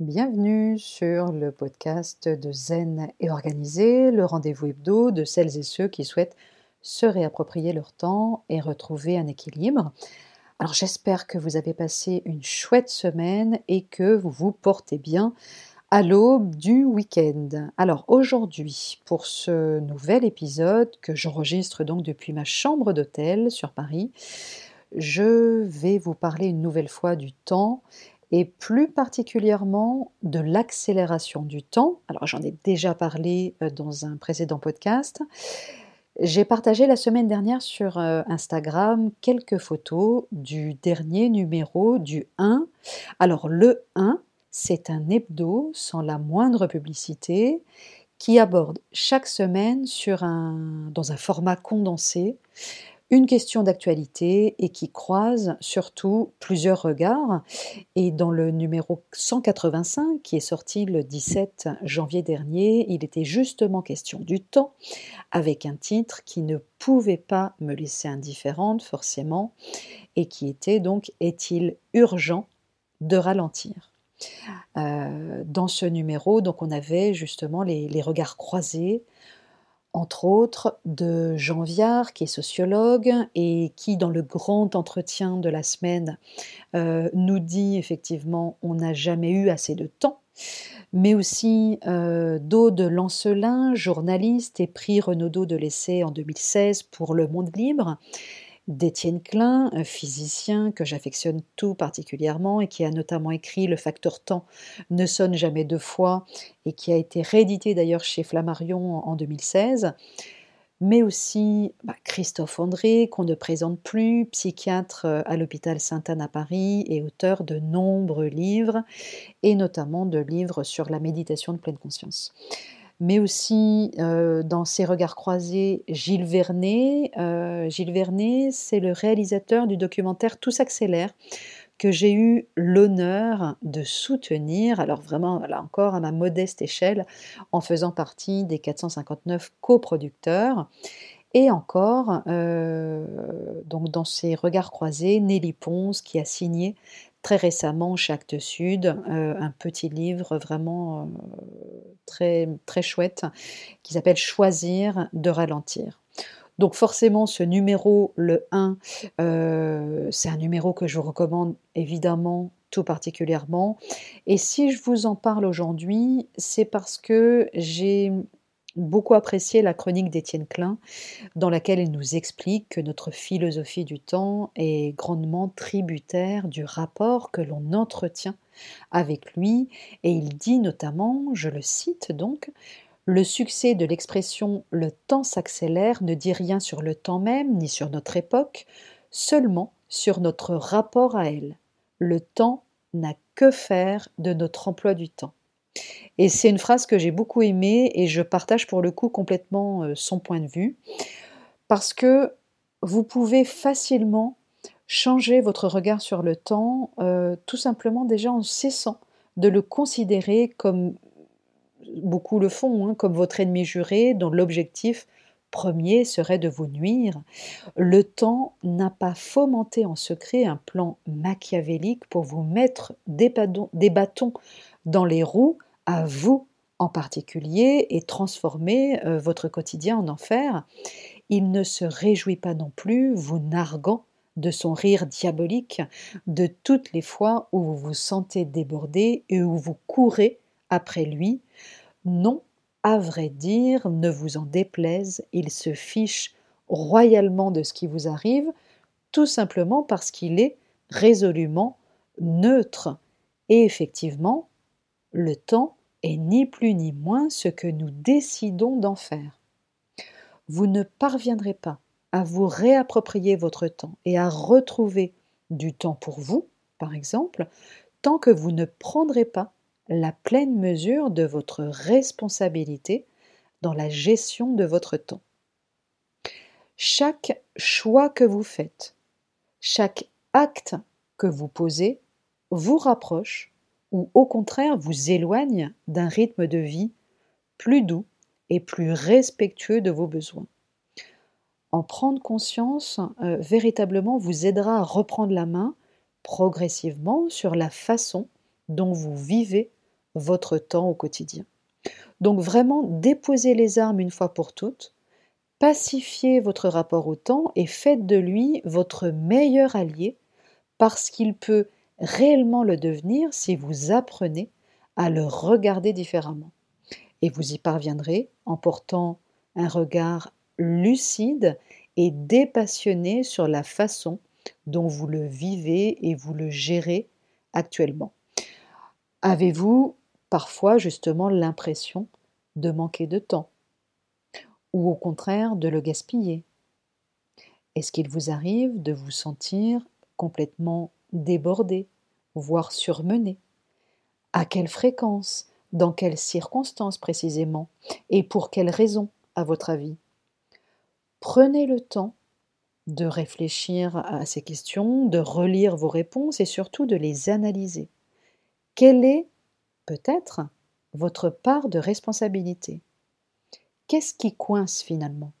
Bienvenue sur le podcast de Zen et Organisé, le rendez-vous hebdo de celles et ceux qui souhaitent se réapproprier leur temps et retrouver un équilibre. Alors j'espère que vous avez passé une chouette semaine et que vous vous portez bien à l'aube du week-end. Alors aujourd'hui, pour ce nouvel épisode que j'enregistre donc depuis ma chambre d'hôtel sur Paris, je vais vous parler une nouvelle fois du temps et plus particulièrement de l'accélération du temps. Alors j'en ai déjà parlé euh, dans un précédent podcast. J'ai partagé la semaine dernière sur euh, Instagram quelques photos du dernier numéro du 1. Alors le 1, c'est un hebdo sans la moindre publicité qui aborde chaque semaine dans un format condensé une question d'actualité et qui croise surtout plusieurs regards. Et dans le numéro 185, qui est sorti le 17 janvier dernier, il était justement question du temps, avec un titre qui ne pouvait pas me laisser indifférente forcément, et qui était donc Est-il urgent de ralentir? Euh, dans ce numéro, donc on avait justement les regards croisés entre autres de Jean Viard, qui est sociologue et qui, dans le grand entretien de la semaine, euh, nous dit effectivement on n'a jamais eu assez de temps, mais aussi euh, d'Aude Lancelin, journaliste et prix Renaudot de l'essai en 2016 pour Le Monde Libre, d'Étienne Klein, un physicien que j'affectionne tout particulièrement et qui a notamment écrit Le facteur temps ne sonne jamais deux fois et qui a été réédité d'ailleurs chez Flammarion en 2016 mais aussi bah, Christophe André, qu'on ne présente plus, psychiatre euh, à l'hôpital Sainte-Anne à Paris et auteur de nombreux livres, et notamment de livres sur la méditation de pleine conscience mais aussi euh, dans ses regards croisés Gilles Vernet. Euh, Gilles Vernet, c'est le réalisateur du documentaire Tout s'accélère que j'ai eu l'honneur de soutenir, alors vraiment là encore à ma modeste échelle, en faisant partie des 459 coproducteurs. Et encore, euh, donc dans ses regards croisés, Nelly Ponce qui a signé très récemment chez Sud, euh, un petit livre vraiment euh, très, très chouette qui s'appelle Choisir de ralentir. Donc forcément, ce numéro, le 1, euh, c'est un numéro que je vous recommande évidemment tout particulièrement. Et si je vous en parle aujourd'hui, c'est parce que j'ai beaucoup apprécié la chronique d'Étienne Klein, dans laquelle il nous explique que notre philosophie du temps est grandement tributaire du rapport que l'on entretient avec lui, et il dit notamment, je le cite donc, le succès de l'expression le temps s'accélère ne dit rien sur le temps même, ni sur notre époque, seulement sur notre rapport à elle. Le temps n'a que faire de notre emploi du temps. Et c'est une phrase que j'ai beaucoup aimée et je partage pour le coup complètement euh, son point de vue parce que vous pouvez facilement changer votre regard sur le temps euh, tout simplement déjà en cessant de le considérer comme beaucoup le font, hein, comme votre ennemi juré dont l'objectif premier serait de vous nuire. Le temps n'a pas fomenté en secret un plan machiavélique pour vous mettre des bâtons dans les roues à vous en particulier et transformer euh, votre quotidien en enfer, il ne se réjouit pas non plus, vous narguant de son rire diabolique, de toutes les fois où vous vous sentez débordé et où vous courez après lui. Non, à vrai dire, ne vous en déplaise, il se fiche royalement de ce qui vous arrive, tout simplement parce qu'il est résolument neutre. Et effectivement, le temps est ni plus ni moins ce que nous décidons d'en faire. Vous ne parviendrez pas à vous réapproprier votre temps et à retrouver du temps pour vous, par exemple, tant que vous ne prendrez pas la pleine mesure de votre responsabilité dans la gestion de votre temps. Chaque choix que vous faites, chaque acte que vous posez vous rapproche ou au contraire vous éloigne d'un rythme de vie plus doux et plus respectueux de vos besoins. En prendre conscience euh, véritablement vous aidera à reprendre la main progressivement sur la façon dont vous vivez votre temps au quotidien. Donc vraiment, déposez les armes une fois pour toutes, pacifiez votre rapport au temps et faites de lui votre meilleur allié parce qu'il peut réellement le devenir si vous apprenez à le regarder différemment. Et vous y parviendrez en portant un regard lucide et dépassionné sur la façon dont vous le vivez et vous le gérez actuellement. Avez-vous parfois justement l'impression de manquer de temps ou au contraire de le gaspiller? Est-ce qu'il vous arrive de vous sentir complètement débordé, voire surmené À quelle fréquence Dans quelles circonstances précisément Et pour quelles raisons, à votre avis? Prenez le temps de réfléchir à ces questions, de relire vos réponses et surtout de les analyser. Quelle est, peut-être, votre part de responsabilité? Qu'est-ce qui coince finalement?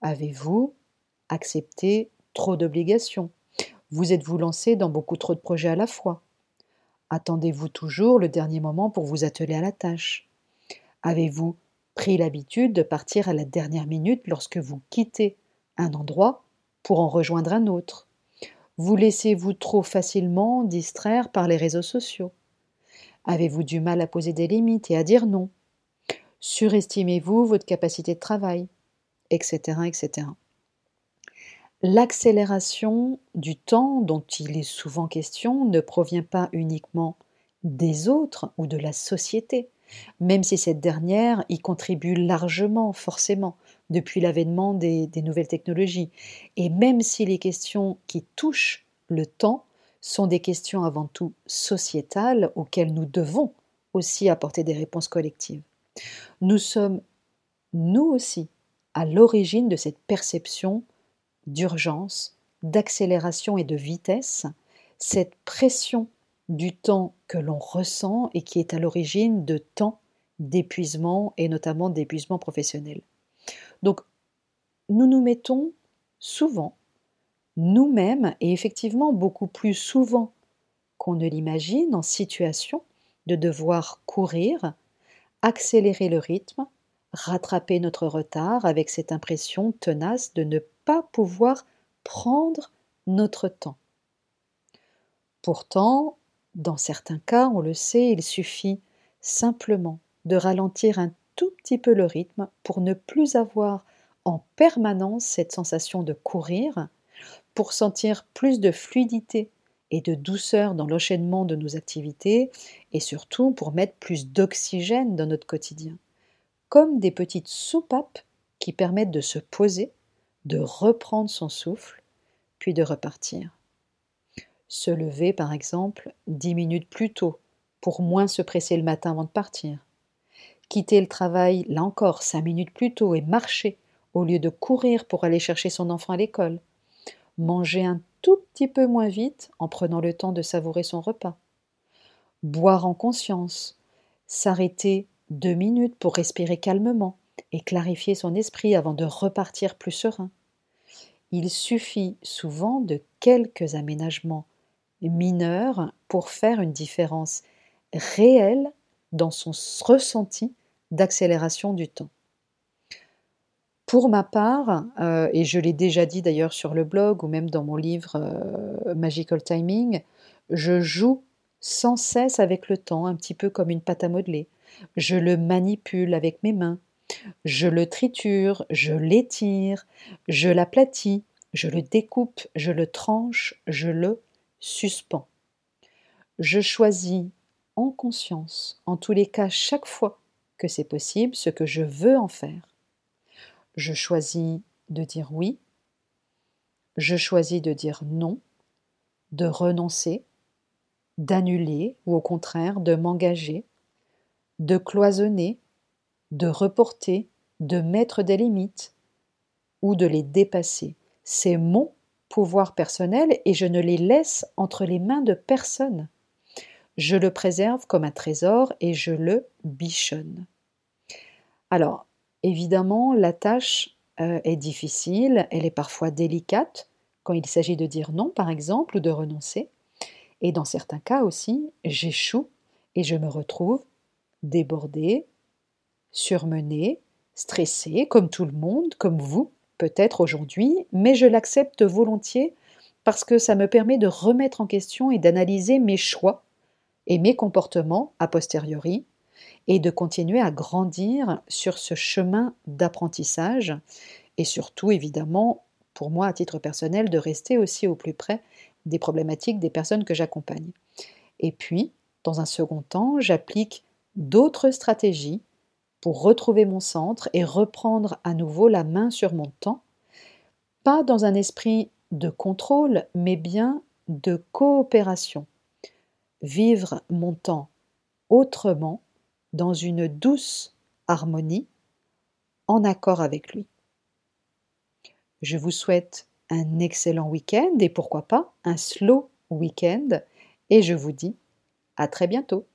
Avez-vous accepté trop d'obligations? Vous êtes-vous lancé dans beaucoup trop de projets à la fois? Attendez-vous toujours le dernier moment pour vous atteler à la tâche? Avez-vous pris l'habitude de partir à la dernière minute lorsque vous quittez un endroit pour en rejoindre un autre? Vous laissez-vous trop facilement distraire par les réseaux sociaux? Avez-vous du mal à poser des limites et à dire non? Surestimez-vous votre capacité de travail? Etc. etc. L'accélération du temps dont il est souvent question ne provient pas uniquement des autres ou de la société, même si cette dernière y contribue largement, forcément, depuis l'avènement des, nouvelles technologies, et même si les questions qui touchent le temps sont des questions avant tout sociétales auxquelles nous devons aussi apporter des réponses collectives. Nous sommes, nous aussi, à l'origine de cette perception d'urgence, d'accélération et de vitesse, cette pression du temps que l'on ressent et qui est à l'origine de temps d'épuisement et notamment d'épuisement professionnel. Donc, nous nous mettons souvent, nous-mêmes, et effectivement beaucoup plus souvent qu'on ne l'imagine, en situation de devoir courir, accélérer le rythme, rattraper notre retard avec cette impression tenace de ne pouvoir prendre notre temps. Pourtant, dans certains cas, on le sait, il suffit simplement de ralentir un tout petit peu le rythme pour ne plus avoir en permanence cette sensation de courir, pour sentir plus de fluidité et de douceur dans l'enchaînement de nos activités et surtout pour mettre plus d'oxygène dans notre quotidien, comme des petites soupapes qui permettent de se poser, de reprendre son souffle, puis de repartir. Se lever, par exemple, dix minutes plus tôt pour moins se presser le matin avant de partir. Quitter le travail, là encore, cinq minutes plus tôt et marcher au lieu de courir pour aller chercher son enfant à l'école. Manger un tout petit peu moins vite en prenant le temps de savourer son repas. Boire en conscience, s'arrêter deux minutes pour respirer calmement et clarifier son esprit avant de repartir plus serein. Il suffit souvent de quelques aménagements mineurs pour faire une différence réelle dans son ressenti d'accélération du temps. Pour ma part, euh, et je l'ai déjà dit d'ailleurs sur le blog ou même dans mon livre euh, Magical Timing, je joue sans cesse avec le temps, un petit peu comme une pâte à modeler. Je le manipule avec mes mains, je le triture, je l'étire, je l'aplatis, je le découpe, je le tranche, je le suspends. Je choisis en conscience, en tous les cas chaque fois que c'est possible, ce que je veux en faire je choisis de dire oui, je choisis de dire non, de renoncer, d'annuler ou au contraire de m'engager, de cloisonner, de reporter, de mettre des limites ou de les dépasser. C'est mon pouvoir personnel et je ne les laisse entre les mains de personne. Je le préserve comme un trésor et je le bichonne. Alors, Évidemment, la tâche euh, est difficile, elle est parfois délicate quand il s'agit de dire non, par exemple, ou de renoncer. Et dans certains cas aussi, j'échoue et je me retrouve débordée, surmenée, stressée, comme tout le monde, comme vous, peut-être aujourd'hui, mais je l'accepte volontiers parce que ça me permet de remettre en question et d'analyser mes choix et mes comportements a posteriori et de continuer à grandir sur ce chemin d'apprentissage et surtout évidemment pour moi à titre personnel de rester aussi au plus près des problématiques des personnes que j'accompagne. Et puis, dans un second temps, j'applique d'autres stratégies pour retrouver mon centre et reprendre à nouveau la main sur mon temps, pas dans un esprit de contrôle, mais bien de coopération. Vivre mon temps autrement, dans une douce harmonie, en accord avec lui. Je vous souhaite un excellent week-end et pourquoi pas un slow week-end et je vous dis à très bientôt.